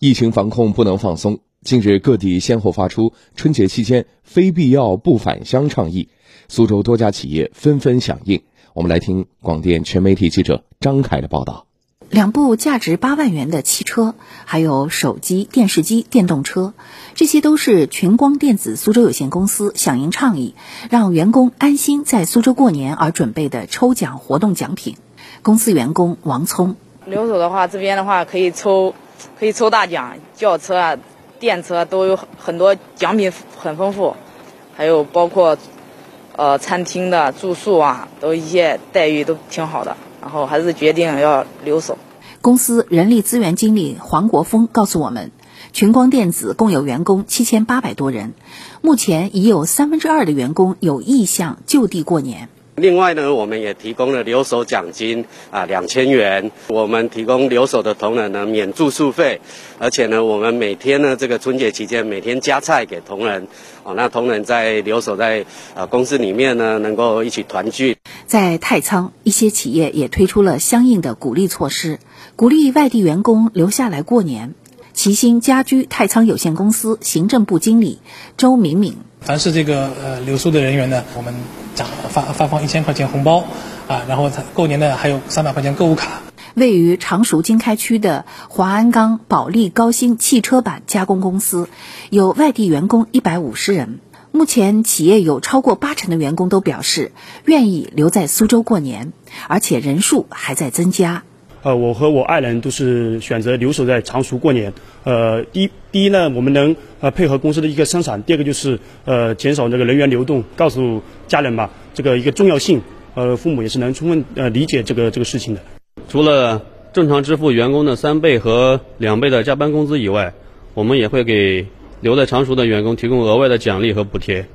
疫情防控不能放松。近日，各地先后发出春节期间非必要不返乡倡议，苏州多家企业纷纷响应。我们来听广电全媒体记者张凯的报道。两部价值八万元的汽车，还有手机、电视机、电动车，这些都是群光电子苏州有限公司响应倡议，让员工安心在苏州过年而准备的抽奖活动奖品。公司员工王聪：留守的话，这边的话可以抽。可以抽大奖，轿车啊、电车都有很多奖品，很丰富，还有包括，呃，餐厅的住宿啊，都一些待遇都挺好的。然后还是决定要留守。公司人力资源经理黄国峰告诉我们，群光电子共有员工七千八百多人，目前已有三分之二的员工有意向就地过年。另外呢，我们也提供了留守奖金啊，两千元。我们提供留守的同仁呢免住宿费，而且呢，我们每天呢这个春节期间每天加菜给同仁，哦，那同仁在留守在呃公司里面呢能够一起团聚。在太仓，一些企业也推出了相应的鼓励措施，鼓励外地员工留下来过年。齐心家居太仓有限公司行政部经理周敏敏：凡是这个呃留宿的人员呢，我们奖发发放一千块钱红包啊，然后过年呢还有三百块钱购物卡。位于常熟经开区的华安钢保利高新汽车板加工公司，有外地员工一百五十人。目前企业有超过八成的员工都表示愿意留在苏州过年，而且人数还在增加。呃，我和我爱人都是选择留守在常熟过年。呃，第一，第一呢，我们能呃配合公司的一个生产；第二个就是呃减少这个人员流动，告诉家人吧这个一个重要性。呃，父母也是能充分呃理解这个这个事情的。除了正常支付员工的三倍和两倍的加班工资以外，我们也会给留在常熟的员工提供额外的奖励和补贴。